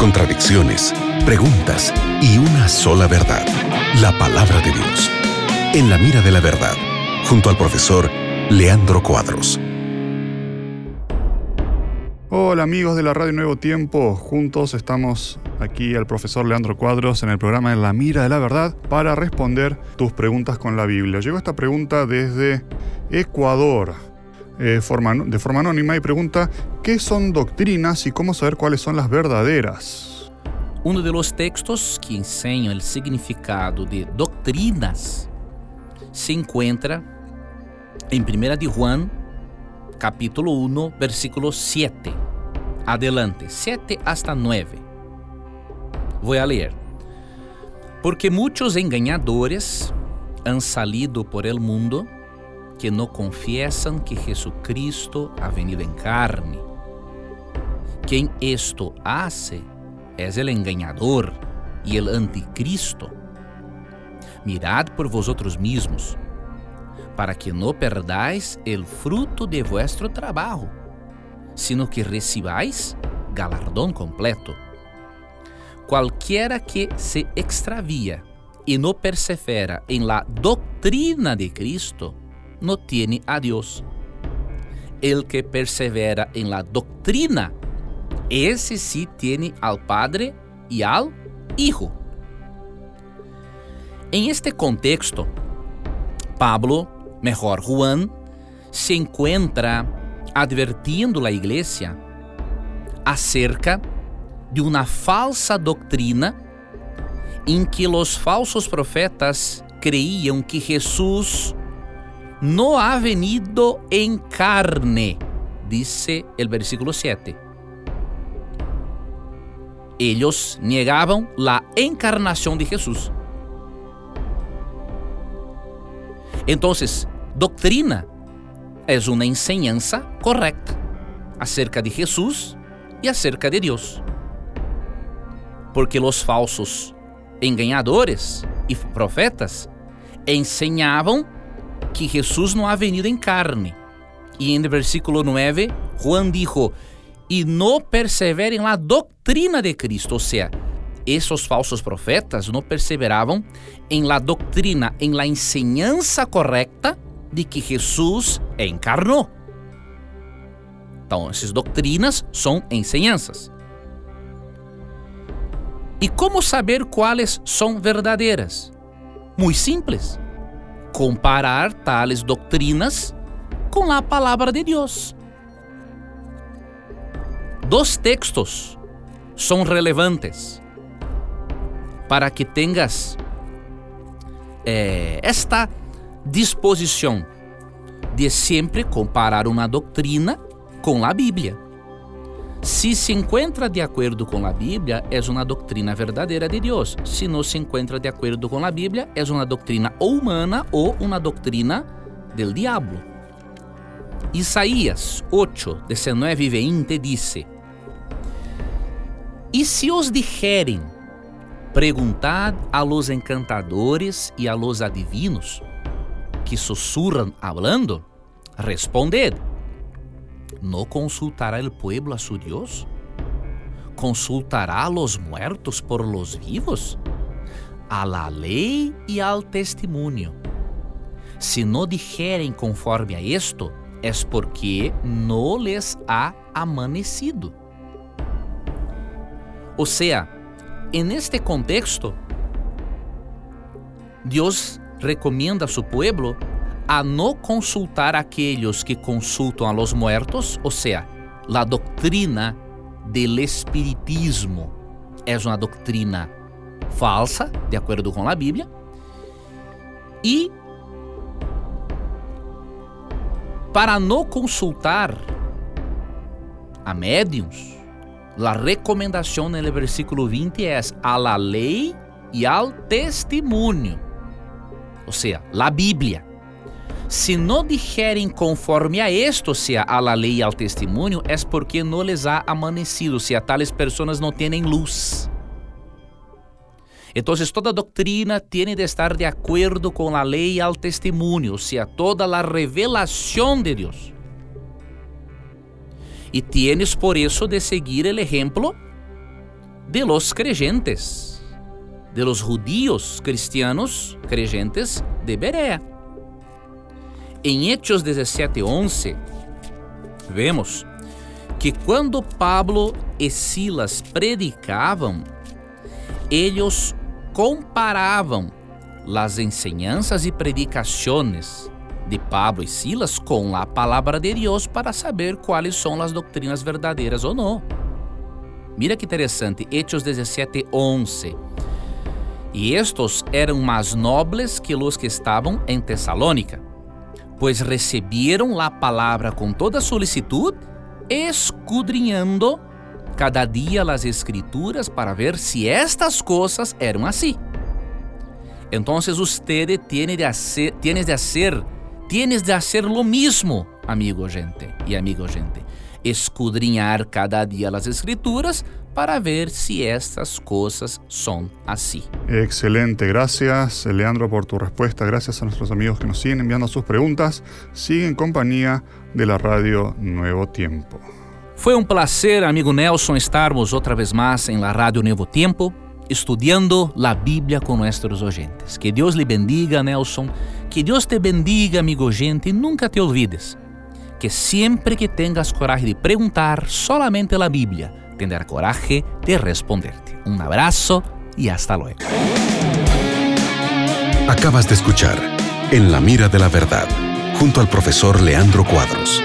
contradicciones, preguntas y una sola verdad, la palabra de Dios. En la mira de la verdad, junto al profesor Leandro Cuadros. Hola amigos de la Radio Nuevo Tiempo, juntos estamos aquí el profesor Leandro Cuadros en el programa En la Mira de la Verdad para responder tus preguntas con la Biblia. Llegó esta pregunta desde Ecuador eh, de forma anónima y pregunta ¿qué son doctrinas y cómo saber cuáles son las verdaderas? Uno de los textos que enseña el significado de doctrinas se encuentra en Primera de Juan, capítulo 1, versículo 7. Adelante, 7 hasta 9. Voy a leer. Porque muchos engañadores han salido por el mundo que não confessam que Jesucristo ha venido em carne. Quem esto hace es el engañador e el anticristo. Mirad por vosotros mismos, para que não perdais el fruto de vuestro trabalho, sino que recibáis galardão completo. Qualquer que se extravia e não persevera em la doctrina de Cristo, no tiene a Dios. El que persevera en la doctrina, ese sí tiene al Padre y al Hijo. En este contexto, Pablo, mejor Juan, se encuentra advertindo la iglesia acerca de uma falsa doutrina em que os falsos profetas creiam que Jesus no ha venido en carne, dice el versículo 7. Ellos negaban la encarnación de Jesús. Entonces, doctrina es una enseñanza correcta acerca de Jesús y acerca de Dios. Porque los falsos engañadores y profetas enseñaban que Jesus não ha venido em carne. E em versículo 9, Juan dijo, e não perseverem na doutrina de Cristo, ou seja, esses falsos profetas não perseveravam em la doutrina, em la enseñança correta de que Jesus encarnou. Então, essas doutrinas são enseñanças. E como saber quais são verdadeiras? Muito simples comparar tales doutrinas com a palavra de Deus. Dos textos são relevantes para que tengas eh, esta disposição de sempre comparar uma doutrina com a Bíblia. Se se encontra de acordo com a Bíblia, é uma doutrina verdadeira de Deus. Se não se encontra de acordo com a Bíblia, é uma doutrina humana ou uma doutrina del diablo. Isaías 8, 19 e 20 diz: E se os dijerem, perguntad a los encantadores e a los adivinos, que sussurram hablando, responded ¿No consultará el pueblo a su Dios? ¿Consultará a los muertos por los vivos? A la ley y al testimonio. Si no dijeren conforme a esto, es porque no les ha amanecido. O sea, en este contexto, Dios recomienda a su pueblo a não consultar aqueles que consultam a los muertos, ou seja, a doutrina del espiritismo é uma doutrina falsa, de acordo com a Bíblia, e para não consultar a médiums, a recomendação no versículo 20 é a la lei e ao testemunho, ou seja, a Bíblia. Se não dijerem conforme a esto, sea a la lei e ao testemunho, é porque não les ha amanecido, sea tales pessoas não têm luz. Então, toda doutrina tem de estar de acordo com a lei e ao testemunho, ou seja, toda a revelação de Deus. E tienes por isso de seguir o exemplo de los creyentes, de los judíos cristianos creyentes de Berea. Em Hechos 17:11 vemos que quando Pablo e Silas predicavam, eles comparavam as enseñanças e predicações de Pablo e Silas com a palavra de Deus para saber quais são as doutrinas verdadeiras ou não. Mira que interessante, Hechos 17, 11. E estes eram mais nobres que os que estavam em Tessalônica, pois receberam a palavra com toda solicitud, escudrinhando cada dia as escrituras para ver se estas coisas eram assim. Então, usted tiene de hacer, tienes de hacer, tienes de hacer lo mismo, amigo gente e amigo gente. Escudrinhar cada dia as escrituras para ver se estas coisas são assim. Excelente, gracias Leandro por tu respuesta, gracias a nuestros amigos que nos siguen enviando sus preguntas, sigue en compañía de la radio Nuevo Tiempo. Foi um prazer, amigo Nelson, estarmos outra vez mais em la Radio Nuevo Tiempo. estudiando la Biblia con nuestros oyentes. Que Dios le bendiga, Nelson. Que Dios te bendiga, amigo oyente, y nunca te olvides que siempre que tengas coraje de preguntar solamente la Biblia, tendrá coraje de responderte. Un abrazo y hasta luego. Acabas de escuchar En la mira de la verdad, junto al profesor Leandro Cuadros.